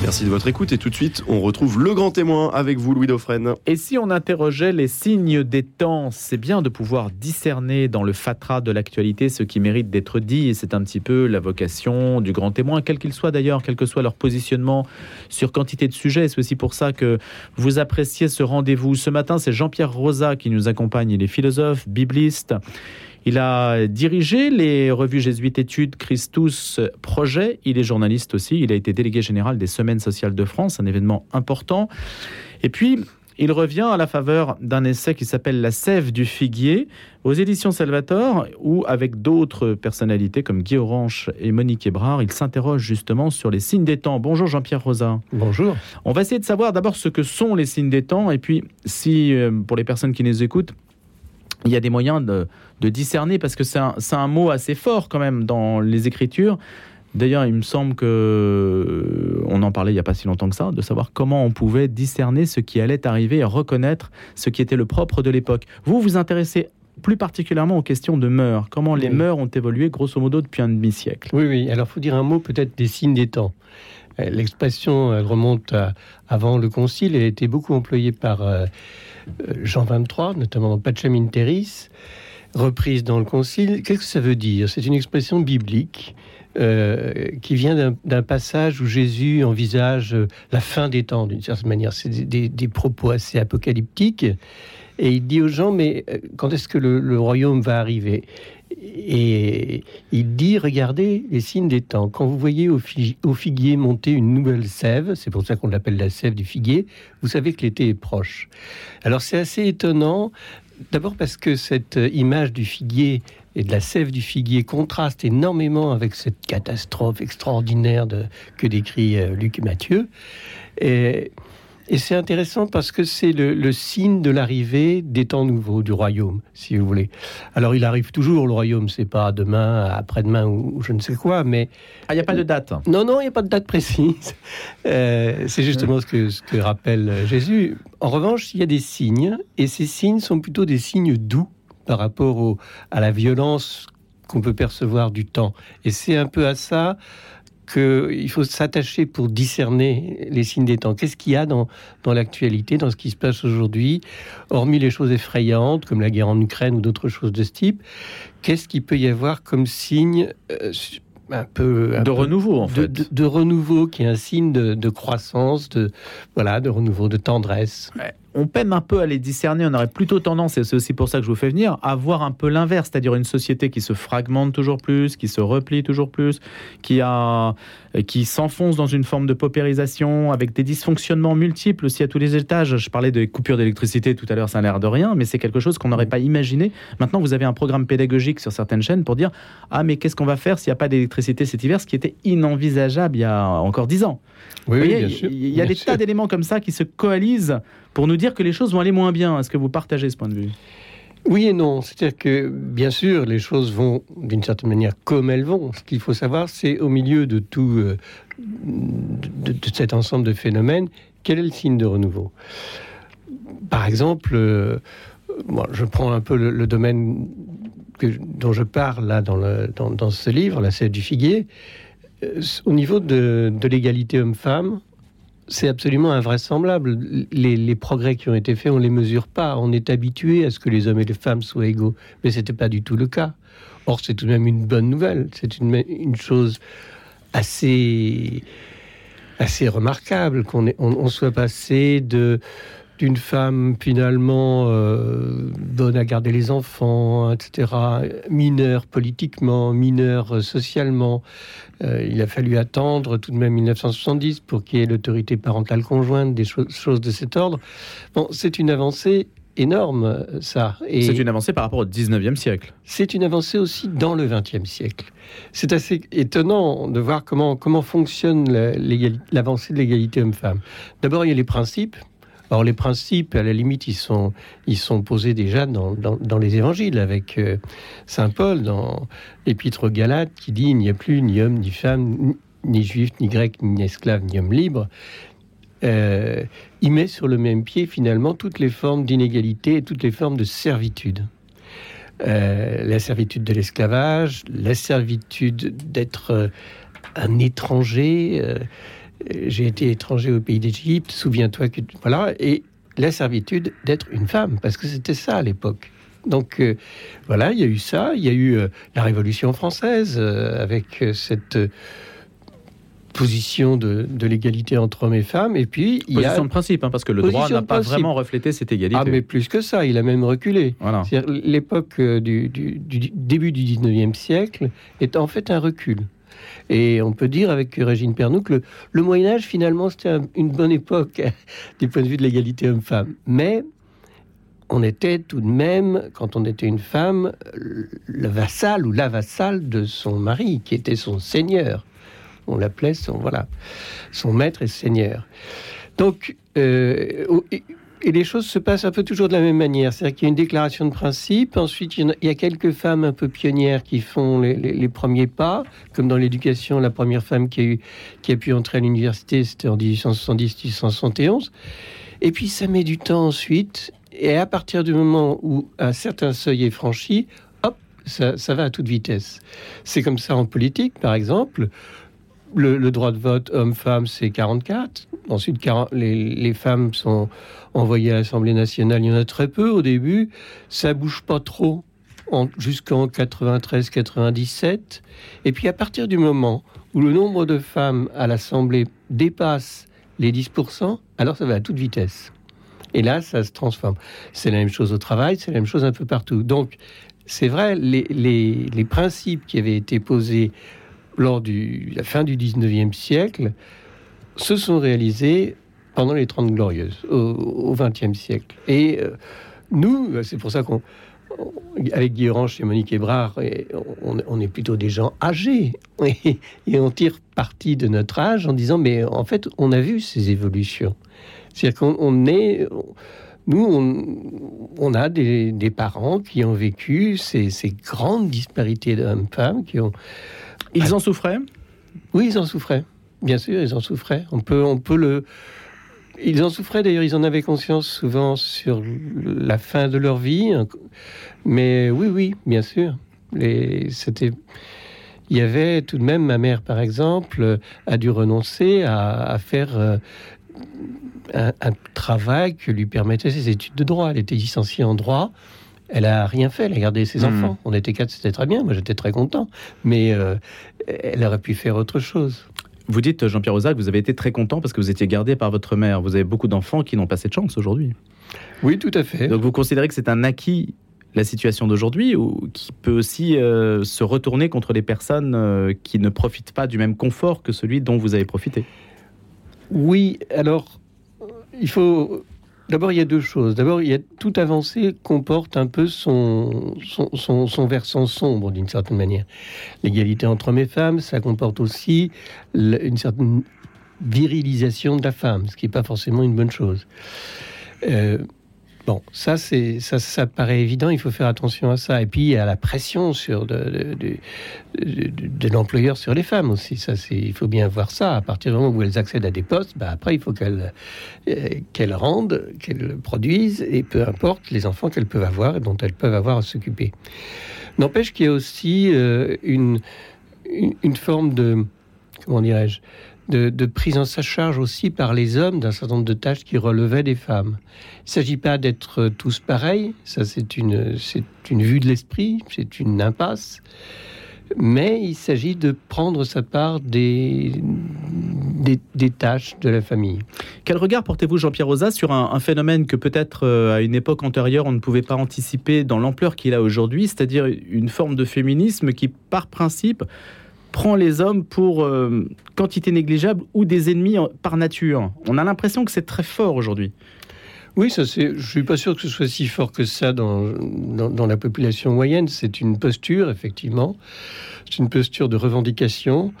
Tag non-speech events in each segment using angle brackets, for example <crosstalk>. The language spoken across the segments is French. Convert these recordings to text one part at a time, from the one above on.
Merci de votre écoute et tout de suite, on retrouve le grand témoin avec vous, Louis Dauphren. Et si on interrogeait les signes des temps, c'est bien de pouvoir discerner dans le fatras de l'actualité ce qui mérite d'être dit. Et c'est un petit peu la vocation du grand témoin, quel qu'il soit d'ailleurs, quel que soit leur positionnement sur quantité de sujets. C'est aussi pour ça que vous appréciez ce rendez-vous. Ce matin, c'est Jean-Pierre Rosa qui nous accompagne. Il est philosophe, bibliste. Il a dirigé les revues jésuites études Christus Projet. Il est journaliste aussi. Il a été délégué général des Semaines sociales de France, un événement important. Et puis, il revient à la faveur d'un essai qui s'appelle La sève du figuier aux éditions Salvator, où, avec d'autres personnalités comme Guy Orange et Monique Hébrard, il s'interroge justement sur les signes des temps. Bonjour Jean-Pierre Rosa. Bonjour. On va essayer de savoir d'abord ce que sont les signes des temps, et puis si, euh, pour les personnes qui nous écoutent, il y a des moyens de, discerner parce que c'est un, mot assez fort quand même dans les écritures. D'ailleurs, il me semble que euh, on en parlait il n'y a pas si longtemps que ça, de savoir comment on pouvait discerner ce qui allait arriver et reconnaître ce qui était le propre de l'époque. Vous vous intéressez plus particulièrement aux questions de mœurs. Comment les mœurs ont évolué grosso modo depuis un demi-siècle? Oui, oui. Alors, faut dire un mot peut-être des signes des temps. Euh, l'expression remonte avant le Concile. Elle a été beaucoup employée par euh, Jean 23, notamment dans Pacem Interis, reprise dans le Concile. Qu'est-ce que ça veut dire? C'est une expression biblique euh, qui vient d'un passage où Jésus envisage la fin des temps, d'une certaine manière. C'est des, propos assez apocalyptiques. Et il dit aux gens, mais quand est-ce que le royaume va arriver? Et il dit, regardez les signes des temps. Quand vous voyez au, figuier monter une nouvelle sève, c'est pour ça qu'on l'appelle la sève du figuier, vous savez que l'été est proche. Alors c'est assez étonnant, d'abord parce que cette image du figuier et de la sève du figuier contraste énormément avec cette catastrophe extraordinaire que décrit euh, Luc et Matthieu. Et et c'est intéressant parce que c'est le, signe de l'arrivée des temps nouveaux du royaume, si vous voulez. Alors il arrive toujours, le royaume, c'est pas demain, après-demain ou, je ne sais quoi, mais... Ah, il n'y a pas de date Non, non, il n'y a pas de date précise. Euh, c'est justement ce que, ce que rappelle Jésus. En revanche, il y a des signes, et ces signes sont plutôt des signes doux par rapport au, à la violence qu'on peut percevoir du temps. Et c'est un peu à ça qu'il faut s'attacher pour discerner les signes des temps. Qu'est-ce qu'il y a dans, dans l'actualité, dans ce qui se passe aujourd'hui, hormis les choses effrayantes comme la guerre en Ukraine ou d'autres choses de ce type? Qu'est-ce qu'il peut y avoir comme signe euh, un peu de renouveau en fait, de, renouveau qui est un signe de, croissance, de voilà, de renouveau, de tendresse? On peine un peu à les discerner. On aurait plutôt tendance, et c'est aussi pour ça que je vous fais venir, à voir un peu l'inverse, c'est-à-dire une société qui se fragmente toujours plus, qui se replie toujours plus, qui a, qui s'enfonce dans une forme de paupérisation, avec des dysfonctionnements multiples aussi à tous les étages. Je parlais des coupures d'électricité tout à l'heure, ça a l'air de rien, mais c'est quelque chose qu'on n'aurait pas imaginé. Maintenant, vous avez un programme pédagogique sur certaines chaînes pour dire ah mais qu'est-ce qu'on va faire s'il n'y a pas d'électricité cet hiver, ce qui était inenvisageable il y a encore dix ans. Oui, Il y a des tas d'éléments comme ça qui se coalisent pour nous dire que les choses vont aller moins bien. Est-ce que vous partagez ce point de vue? Oui et non. C'est-à-dire que, bien sûr, les choses vont d'une certaine manière comme elles vont. Ce qu'il faut savoir, c'est au milieu de tout euh, de, cet ensemble de phénomènes, quel est le signe de renouveau? Par exemple, euh, je prends un peu le, domaine que, dont je parle là dans, le, dans, ce livre, la scène du figuier. Euh, au niveau de l'égalité homme-femme, c'est absolument invraisemblable. Les, progrès qui ont été faits, on ne les mesure pas. On est habitué à ce que les hommes et les femmes soient égaux. Mais ce n'était pas du tout le cas. Or, c'est tout de même une bonne nouvelle. C'est une, une, chose assez, assez remarquable qu'on on soit passé de d'une femme finalement euh, bonne à garder les enfants, etc., mineure politiquement, mineure socialement. Euh, il a fallu attendre tout de même 1970 pour qu'il y ait l'autorité parentale conjointe, des choses de cet ordre. Bon, c'est une avancée énorme, ça. C'est une avancée par rapport au 19e siècle. C'est une avancée aussi dans le 20e siècle. C'est assez étonnant de voir comment, comment fonctionne l'avancée de l'égalité homme-femme. D'abord, il y a les principes Or, les principes, à la limite, ils sont, ils sont posés déjà dans, dans, les évangiles, avec euh, Saint Paul dans l'épître aux Galates, qui dit Il n'y a plus ni homme, ni femme, ni juif, ni grec, ni esclave, ni homme libre. Euh, il met sur le même pied, finalement, toutes les formes d'inégalité et toutes les formes de servitude. Euh, la servitude de l'esclavage, la servitude d'être un étranger j'ai été étranger au pays d'Égypte, souviens-toi que... Voilà, et la servitude d'être une femme, parce que c'était ça à l'époque. Donc euh, voilà, il y a eu ça, il y a eu euh, la Révolution française euh, avec cette position de, l'égalité entre hommes et femmes, et puis il y a de principe, hein, parce que le droit n'a pas vraiment reflété cette égalité. Ah, mais plus que ça, il a même reculé. Voilà. L'époque du, du, début du 19e siècle est en fait un recul. Et on peut dire avec Régine Pernoud que le, Moyen Âge, finalement, c'était une bonne époque <laughs> du point de vue de l'égalité homme-femme. Mais on était tout de même, quand on était une femme, le vassal ou la vassale de son mari, qui était son seigneur. On l'appelait son, voilà, son maître et seigneur. Donc, euh, et les choses se passent un peu toujours de la même manière. C'est-à-dire qu'il y a une déclaration de principe, ensuite il y, a, quelques femmes un peu pionnières qui font les, premiers pas, comme dans l'éducation, la première femme qui a, pu entrer à l'université, c'était en 1870-1871. Et puis ça met du temps ensuite, et à partir du moment où un certain seuil est franchi, hop, ça va à toute vitesse. C'est comme ça en politique, par exemple. Le, droit de vote homme-femme, c'est 44. Ensuite, les, femmes sont envoyées à l'Assemblée nationale. Il y en a très peu au début. Ça bouge pas trop jusqu'en 93-97. Et puis, à partir du moment où le nombre de femmes à l'Assemblée dépasse les 10%, alors ça va à toute vitesse. Et là, ça se transforme. C'est la même chose au travail, c'est la même chose un peu partout. Donc, c'est vrai, les, les, principes qui avaient été posés lors de la fin du 19e siècle, se sont réalisés pendant les Trente Glorieuses, au XXe siècle. Et euh, nous, c'est pour ça qu'on, avec Guy Orange et Monique Hébrard, on, est plutôt des gens âgés. <laughs> Et, on tire parti de notre âge en disant, mais en fait, on a vu ces évolutions. C'est-à-dire qu'on est... Nous, on, a des, parents qui ont vécu ces, ces grandes disparités d'hommes-femmes, qui ont ils en souffraient? Oui, ils en souffraient. Bien sûr, ils en souffraient. On peut, on peut le. Ils en souffraient d'ailleurs, ils en avaient conscience souvent sur la fin de leur vie. Mais oui, oui, bien sûr. C'était. Il y avait tout de même, ma mère par exemple, a dû renoncer à, faire euh, un, un, travail que lui permettait ses études de droit. Elle était licenciée en droit. Elle a rien fait, elle a gardé ses hmm. enfants. On était quatre, c'était très bien. Moi, j'étais très content. Mais euh, elle aurait pu faire autre chose. Vous dites, Jean-Pierre Ozac, vous avez été très content parce que vous étiez gardé par votre mère. Vous avez beaucoup d'enfants qui n'ont pas cette chance aujourd'hui. Oui, tout à fait. Donc vous considérez que c'est un acquis la situation d'aujourd'hui ou qui peut aussi euh, se retourner contre les personnes euh, qui ne profitent pas du même confort que celui dont vous avez profité? Oui, alors il faut D'abord, il y a deux choses. D'abord, il y a toute avancée comporte un peu son, versant sombre d'une certaine manière. L'égalité entre hommes et femmes, ça comporte aussi une certaine virilisation de la femme, ce qui n'est pas forcément une bonne chose. Euh, Bon, ça, c'est, ça, ça paraît évident, il faut faire attention à ça. Et puis, a la pression sur de, de, l'employeur sur les femmes aussi. Ça, c'est, il faut bien voir ça. À partir du moment où elles accèdent à des postes, bah, après, il faut qu'elles, euh, qu'elles rendent, qu'elles produisent, et peu importe les enfants qu'elles peuvent avoir et dont elles peuvent avoir à s'occuper. N'empêche qu'il y a aussi euh, une, une, forme de, comment dirais-je, de, prise en sa charge aussi par les hommes d'un certain nombre de tâches qui relevaient des femmes. Il ne s'agit pas d'être tous pareils, ça c'est une, c'est une vue de l'esprit, c'est une impasse, mais il s'agit de prendre sa part des, des, tâches de la famille. Quel regard portez-vous, Jean-Pierre Rosa, sur un, un, phénomène que peut-être euh, à une époque antérieure on ne pouvait pas anticiper dans l'ampleur qu'il a aujourd'hui, c'est-à-dire une forme de féminisme qui, par principe, prend les hommes pour euh, quantité négligeable ou des ennemis par nature. On a l'impression que c'est très fort aujourd'hui. Oui, ça c'est. Je suis pas sûr que ce soit si fort que ça dans, dans, la population moyenne. C'est une posture, effectivement. C'est une posture de revendication.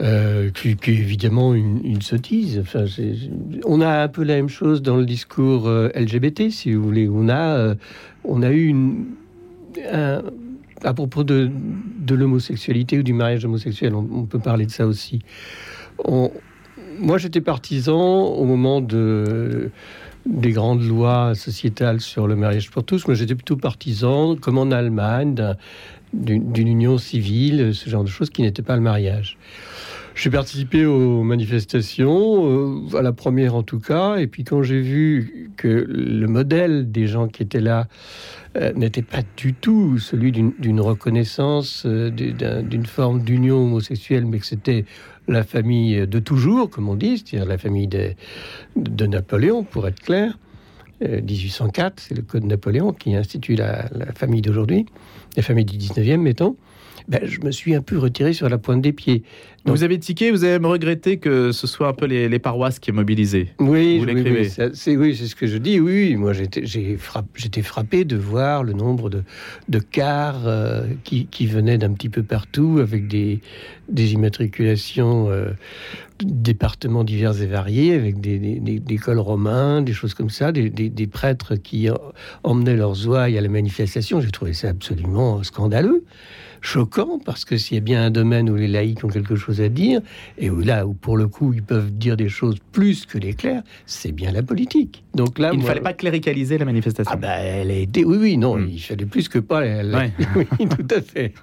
Euh, qui, évidemment une, sottise. Enfin, on a un peu la même chose dans le discours euh, LGBT, si vous voulez. On a, on a eu une, un, à propos de, l'homosexualité ou du mariage homosexuel, on, peut parler de ça aussi. moi, j'étais partisan au moment de, des grandes lois sociétales sur le mariage pour tous. Moi, j'étais plutôt partisan, comme en Allemagne, d'une union civile, ce genre de choses qui n'était pas le mariage. J'ai participé aux manifestations, euh, à la première en tout cas, et puis quand j'ai vu que le modèle des gens qui étaient là euh, n'était pas du tout celui d'une reconnaissance, euh, d'une forme d'union homosexuelle, mais que c'était la famille de toujours, comme on dit, c'est-à-dire la famille de, Napoléon, pour être clair. 1804, c'est le code Napoléon qui institue la, la famille d'aujourd'hui, la famille du 19e, mettons. Ben, je me suis un peu retiré sur la pointe des pieds. vous avez tiqué, vous avez regretté que ce soit un peu les, paroisses qui aient mobilisé. Oui, vous oui, c'est oui, ce que je dis. Oui, moi j'étais frappé, frappé de voir le nombre de, de cars euh, qui, qui, venaient d'un petit peu partout avec des, des immatriculations euh, départements divers et variés, avec des, des, cols romains, des choses comme ça, des, des prêtres qui emmenaient leurs ouailles à la manifestation. J'ai trouvé ça absolument scandaleux choquant parce que s'il y a bien un domaine où les laïcs ont quelque chose à dire et où là où pour le coup ils peuvent dire des choses plus que les clercs, c'est bien la politique. Donc là, il ne fallait pas cléricaliser la manifestation. Ah ben, elle a été, oui, oui, non, hmm. il fallait plus que pas. <laughs> oui, tout à fait.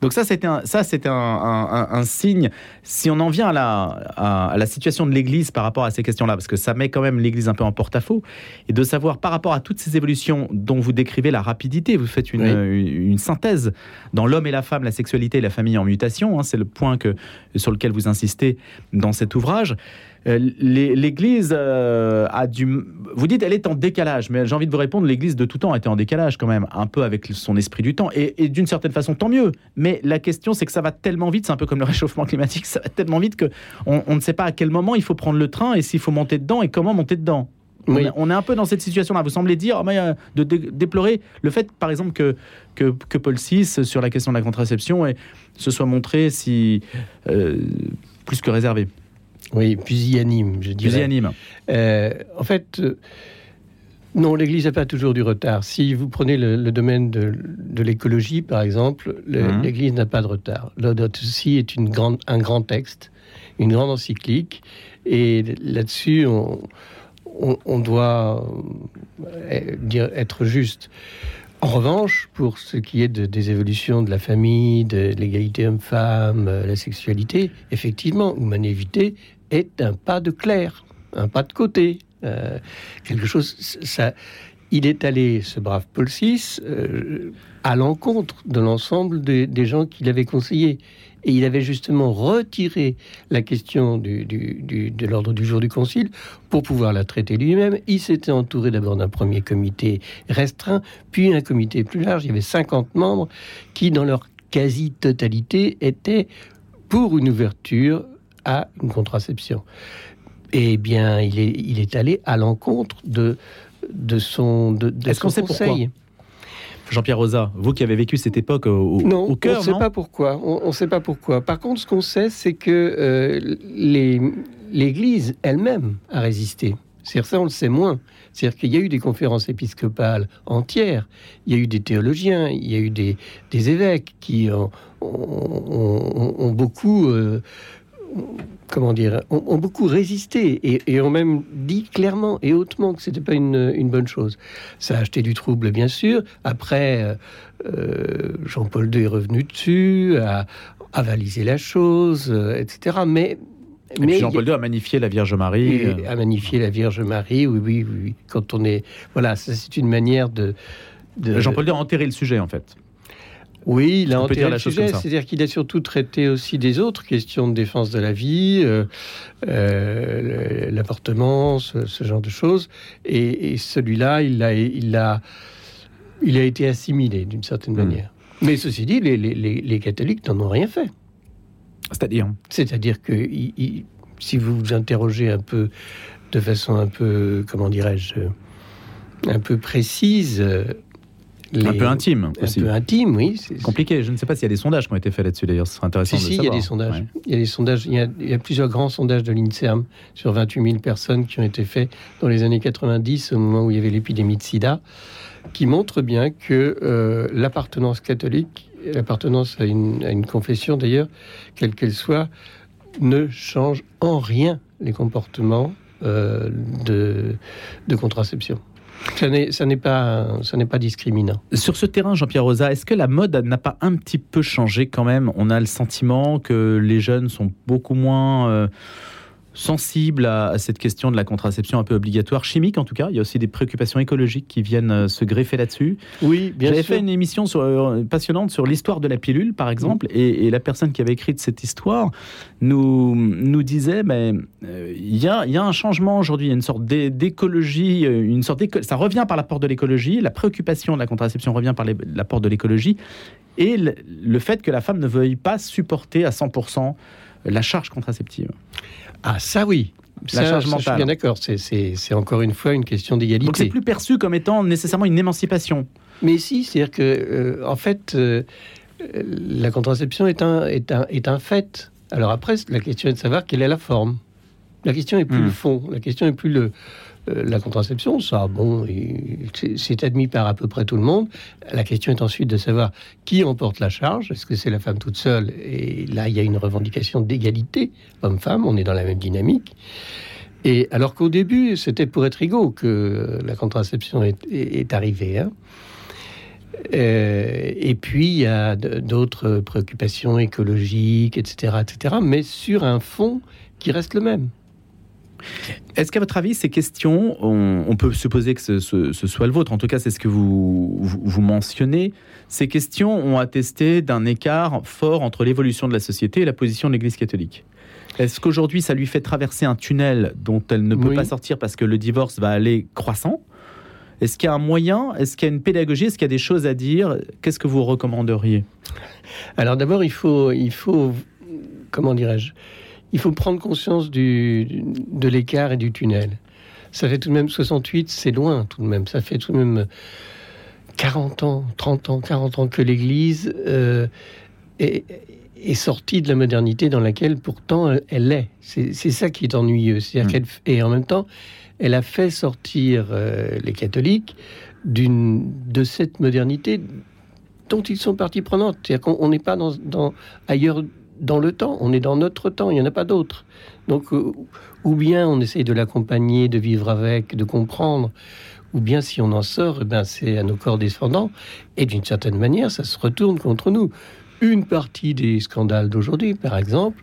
Donc ça, c'était un, ça, c'était un, signe. Si on en vient à la, à, la situation de l'Église par rapport à ces questions-là, parce que ça met quand même l'Église un peu en porte-à-faux, et de savoir par rapport à toutes ces évolutions dont vous décrivez la rapidité, vous faites une, une, synthèse dans l'homme et la femme, la sexualité et la famille en mutation. Hein, c'est le point que, sur lequel vous insistez dans cet ouvrage. Euh, L'Église euh, a du. Vous dites, elle est en décalage, mais j'ai envie de vous répondre, l'Église de tout temps était en décalage quand même, un peu avec son esprit du temps, et, d'une certaine façon, tant mieux. Mais la question, c'est que ça va tellement vite, c'est un peu comme le <laughs> réchauffement climatique, ça va tellement vite que on, ne sait pas à quel moment il faut prendre le train et s'il faut monter dedans et comment monter dedans. On, est, un peu dans cette situation-là. Vous semblez dire, oh, euh, de, déplorer le fait, par exemple, que, que, Paul VI, sur la question de la contraception, et, se soit montré si plus que réservé. Oui, pusillanime, je dirais. Pusillanime. Euh, en fait, euh, non, l'Église n'a pas toujours du retard. Si vous prenez le, domaine de, l'écologie, par exemple, mhm. l'Église n'a pas de retard. Laudato Si est une grande, un grand texte, une grande encyclique, et là-dessus, on, on, doit euh, dire, être juste. En revanche, pour ce qui est des évolutions de la famille, de l'égalité homme-femme, la sexualité, effectivement, humanité est un pas de clair, un pas de côté. Euh, quelque chose, ça, il est allé, ce brave Paul VI, euh, à l'encontre de l'ensemble des, gens qu'il avait conseillés. Et il avait justement retiré la question du, de l'ordre du jour du Concile pour pouvoir la traiter lui-même. Il s'était entouré d'abord d'un premier comité restreint, puis un comité plus large. Il y avait 50 membres qui, dans leur quasi-totalité, étaient pour une ouverture à une contraception. Eh bien, il est, il est allé à l'encontre de, de son, de, Est-ce qu'on sait pourquoi Jean-Pierre Rosa, vous qui avez vécu cette époque au, non, au cœur, on ne sait pas pourquoi. On ne sait pas pourquoi. Par contre, ce qu'on sait, c'est que euh, l'Église elle-même a résisté. C'est ça, on le sait moins. C'est-à-dire qu'il y a eu des conférences épiscopales entières, il y a eu des théologiens, il y a eu des, des évêques qui ont, ont, beaucoup euh, comment dire, ont, beaucoup résisté et, ont même dit clairement et hautement que c'était pas une, bonne chose. Ça a acheté du trouble, bien sûr. Après, euh, euh, Jean-Paul II est revenu dessus, a avalisé la chose, euh, etc. Mais mais Jean-Paul II a magnifié la Vierge Marie. A magnifié la Vierge Marie, oui, oui, oui. Quand on est, voilà, c'est une manière de. de... Jean-Paul II a enterré le sujet, en fait. Oui, il a enterré le sujet, c'est-à-dire qu'il a surtout traité aussi des autres questions de défense de la vie, euh, euh, l'appartement, ce, genre de choses. Et, celui-là, il a, il, a, il a été assimilé d'une certaine hmm. manière. Mais ceci dit, les, catholiques n'en ont rien fait. C'est-à-dire C'est-à-dire que si vous vous interrogez un peu, de façon un peu, comment dirais-je, un peu précise, un peu intime aussi. Un peu intime, oui. Compliqué. Je ne sais pas s'il y a des sondages qui ont été faits là-dessus d'ailleurs. Ce serait intéressant de si, Il y a des sondages. Il y a des sondages. Il y a, plusieurs grands sondages de l'INSERM sur 28 000 personnes qui ont été faits dans les années 90, au moment où il y avait l'épidémie de SIDA, qui montrent bien que euh, l'appartenance catholique, l'appartenance à une, à une confession d'ailleurs, quelle qu'elle soit, ne change en rien les comportements euh, de, de contraception. Ça n'est, pas, pas discriminant. Sur ce terrain, Jean-Pierre Rosa, est-ce que la mode n'a pas un petit peu changé quand même? On a le sentiment que les jeunes sont beaucoup moins euh, sensible à, cette question de la contraception un peu obligatoire, chimique en tout cas. Il y a aussi des préoccupations écologiques qui viennent euh, se greffer là-dessus. Oui, bien J'avais fait une émission sur, euh, passionnante sur l'histoire de la pilule, par exemple, et, la personne qui avait écrit cette histoire nous, nous disait, mais euh, il y, a, y, a, un changement aujourd'hui, il y a une sorte d'écologie, une sorte ça revient par la porte de l'écologie, la préoccupation de la contraception revient par la porte de l'écologie, et le, le fait que la femme ne veuille pas supporter à 100% la charge contraceptive. Ah, ça oui. La charge mentale. je suis bien d'accord. C'est encore une fois une question d'égalité. Donc c'est plus perçu comme étant nécessairement une émancipation. Mais si, c'est-à-dire que, euh, en fait, euh, la contraception est un, est, un, est un fait. Alors après, la question est de savoir quelle est la forme. La question est plus hmm. le fond. La question est plus le, euh, la contraception, ça, bon, c'est admis par à peu près tout le monde. La question est ensuite de savoir qui emporte la charge. Est-ce que c'est la femme toute seule? Et là, il y a une revendication d'égalité homme-femme. On est dans la même dynamique. Et alors qu'au début, c'était pour être égaux que la contraception est, arrivée. Hein. Euh, et puis, il y a d'autres préoccupations écologiques, etc., etc., mais sur un fond qui reste le même. Est-ce qu'à votre avis, ces questions, on, peut supposer que ce, soit le vôtre, en tout cas c'est ce que vous, vous, mentionnez, ces questions ont attesté d'un écart fort entre l'évolution de la société et la position de l'Église catholique. Est-ce qu'aujourd'hui, ça lui fait traverser un tunnel dont elle ne peut pas sortir parce que le divorce va aller croissant? Est-ce qu'il y a un moyen Est-ce qu'il y a une pédagogie Est-ce qu'il y a des choses à dire? Qu'est-ce que vous recommanderiez? Alors d'abord, il faut, il faut, comment dirais-je? Il faut prendre conscience du, de l'écart et du tunnel. Ça fait tout de même 68, c'est loin tout de même. Ça fait tout de même 40 ans, 30 ans, 40 ans que l'Église euh, est, sortie de la modernité dans laquelle pourtant elle, est. C'est ça qui est ennuyeux. Mmh. et en même temps, elle a fait sortir euh, les catholiques de cette modernité dont ils sont partie prenante. C'est-à-dire qu'on n'est pas dans, dans, ailleurs dans le temps, on est dans notre temps, il n'y en a pas d'autre. Donc, euh, ou bien on essaye de l'accompagner, de vivre avec, de comprendre, ou bien si on en sort, eh ben, c'est à nos corps descendants, et d'une certaine manière, ça se retourne contre nous. Une partie des scandales d'aujourd'hui, par exemple,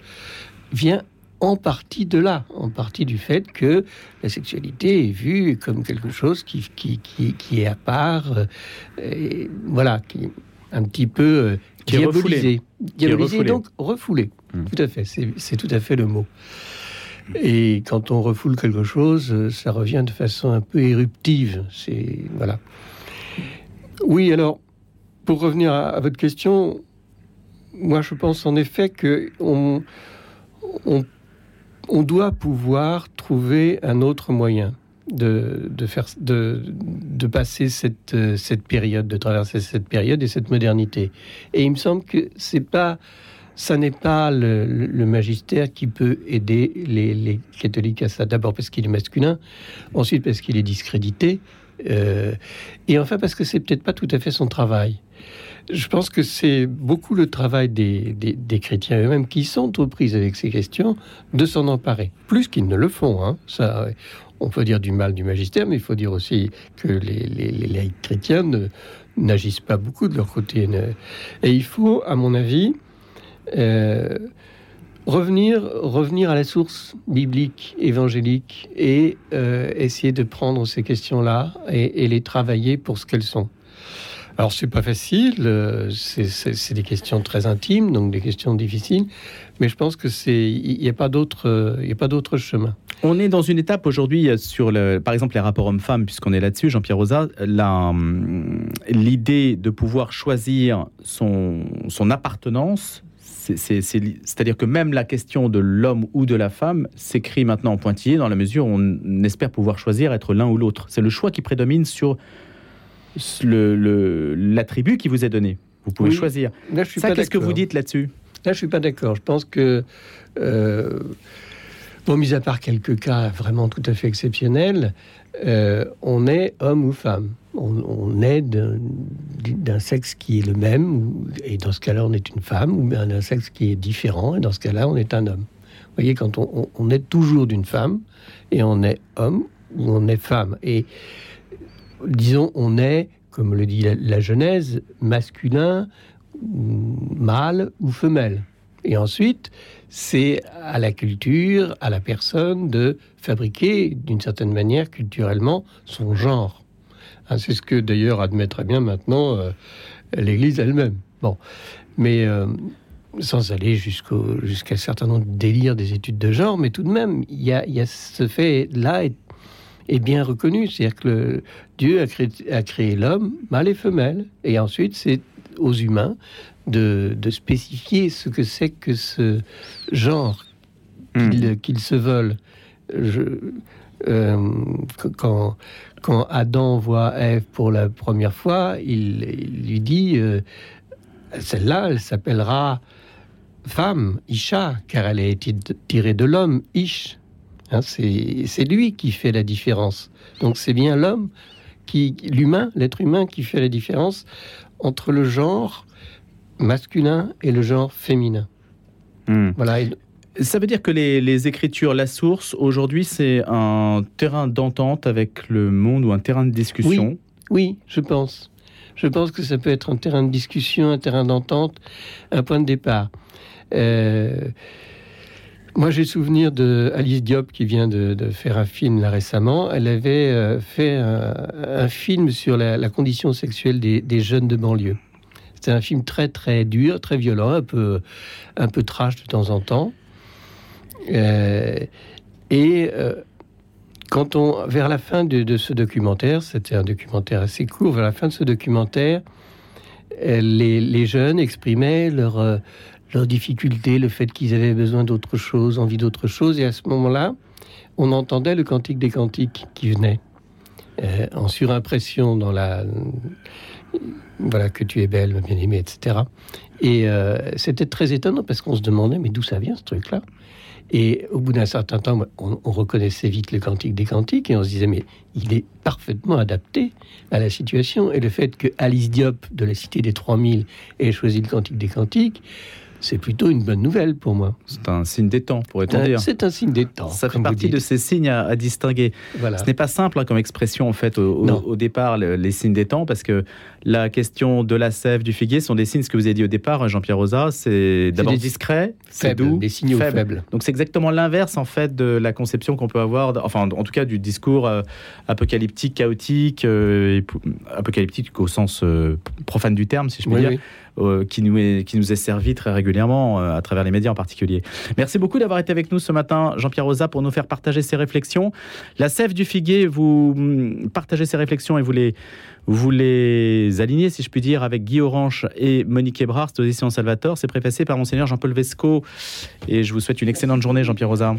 vient en partie de là, en partie du fait que la sexualité est vue comme quelque chose qui, qui, qui, est à part, euh, et voilà, qui un petit peu euh, qui diabolisé. Diabolisé, donc refoulé. Hmm. Tout à fait, c'est tout à fait le mot. Et quand on refoule quelque chose, euh, ça revient de façon un peu éruptive. C'est voilà. Oui, alors pour revenir à, votre question, moi je pense en effet que on, on doit pouvoir trouver un autre moyen de, de, faire, de, de passer cette, euh, cette période, de traverser cette période et cette modernité. Et il me semble que c'est pas, ça n'est pas le, magistère qui peut aider les, les catholiques à ça. D'abord parce qu'il est masculin, ensuite parce qu'il est discrédité, euh, et enfin parce que c'est peut-être pas tout à fait son travail. Je pense que c'est beaucoup le travail des, des, des chrétiens eux-mêmes qui sont aux prises avec ces questions de s'en emparer, plus qu'ils ne le font. Hein. Ça, on peut dire du mal du magistère, mais il faut dire aussi que les, les, chrétiens n'agissent pas beaucoup de leur côté. Et il faut, à mon avis, euh, revenir, revenir à la source biblique, évangélique, et euh, essayer de prendre ces questions-là et, les travailler pour ce qu'elles sont. Alors c'est pas facile, euh, c'est des questions très intimes, donc des questions difficiles, mais je pense que c'est il n'y a pas d'autre il a pas d'autre chemin. On est dans une étape aujourd'hui sur, le, par exemple, les rapports hommes-femmes, puisqu'on est là-dessus, Jean-Pierre Rosa. Hum, l'idée de pouvoir choisir son, son appartenance, c'est-à-dire que même la question de l'homme ou de la femme s'écrit maintenant en pointillé dans la mesure où on espère pouvoir choisir être l'un ou l'autre. C'est le choix qui prédomine sur l'attribut le, qui vous est donné. Vous pouvez choisir. Ça, qu'est-ce que vous dites là-dessus? Là, je suis pas d'accord. Je pense que euh, Bon, mis à part quelques cas vraiment tout à fait exceptionnels, euh, on est homme ou femme. On, est d'un sexe qui est le même, et dans ce cas-là, on est une femme, ou d'un sexe qui est différent, et dans ce cas-là, on est un homme. Vous voyez, quand on, est toujours d'une femme, et on est homme, ou on est femme. Et disons, on est, comme le dit la Genèse, masculin, mâle ou femelle. Et ensuite, c'est à la culture, à la personne de fabriquer d'une certaine manière culturellement son genre. Hein, c'est ce que d'ailleurs admet bien maintenant euh, l'Église elle-même. Bon, mais euh, sans aller jusqu'au jusqu'à un certain nombre de délires des études de genre, mais tout de même, il y a, ce fait-là est, bien reconnu, c'est-à-dire que Dieu a créé, a créé l'homme, mâle et femelle, et ensuite c'est aux humains de, de, spécifier ce que c'est que ce genre qu'ils qu se veulent. Je, euh, quand, quand Adam voit Ève pour la première fois, il, il lui dit euh, celle-là, elle s'appellera femme, Isha, car elle a été tirée de l'homme, Ish. Hein, c'est lui qui fait la différence. Donc c'est bien l'homme, qui l'humain, l'être humain, qui fait la différence entre le genre masculin et le genre féminin. Mmh. Voilà. Ça veut dire que les, les écritures, la source, aujourd'hui, c'est un terrain d'entente avec le monde ou un terrain de discussion? Oui, oui je pense. Je pense que ça peut être un terrain de discussion, un terrain d'entente, un point de départ. Euh, moi, j'ai souvenir de Alice Diop qui vient de, de, faire un film là récemment. Elle avait euh, fait un, un, film sur la, la condition sexuelle des, des, jeunes de banlieue. C'était un film très très dur, très violent, un peu un peu trash de temps en temps. Euh, et euh, quand on, vers la fin de, ce documentaire, c'était un documentaire assez court, vers la fin de ce documentaire, euh, les, les jeunes exprimaient leur, leurs difficultés, le fait qu'ils avaient besoin d'autre chose, envie d'autre chose, et à ce moment-là, on entendait le cantique des cantiques qui venait en surimpression dans la voilà que tu es belle, ma bien-aimée, etc. Et euh, c'était très étonnant parce qu'on se demandait mais d'où ça vient ce truc-là? Et au bout d'un certain temps, on, on, reconnaissait vite le cantique des cantiques et on se disait mais il est parfaitement adapté à la situation. Et le fait que Alice Diop de la Cité des 3000 ait choisi le cantique des cantiques, c'est plutôt une bonne nouvelle pour moi. C'est un signe des temps, pourrait-on dire. C'est un signe des temps. Ça fait partie de ces signes à, à distinguer. Voilà. Ce n'est pas simple hein, comme expression, en fait, au, au, au départ, le, les signes des temps, parce que la question de la sève, du figuier sont des signes, ce que vous avez dit au départ, Jean-Pierre Rosa, c'est d'abord discret, c'est doux, des signaux faibles. faibles. Donc c'est exactement l'inverse, en fait, de la conception qu'on peut avoir, enfin, en tout cas, du discours euh, apocalyptique, chaotique, euh, apocalyptique au sens euh, profane du terme, si je puis oui, dire. Oui. Euh, qui, nous est, qui nous est servi très régulièrement euh, à travers les médias en particulier. Merci beaucoup d'avoir été avec nous ce matin, Jean-Pierre Rosa, pour nous faire partager ces réflexions. La sève du figuier, vous mm, partagez ces réflexions et vous les, vous les alignez, si je puis dire, avec Guy Orange et Monique Ebrard, c'est aux éditions Salvatore. C'est préfacé par Monseigneur Jean-Paul Vesco. Et je vous souhaite une excellente journée, Jean-Pierre Rosa.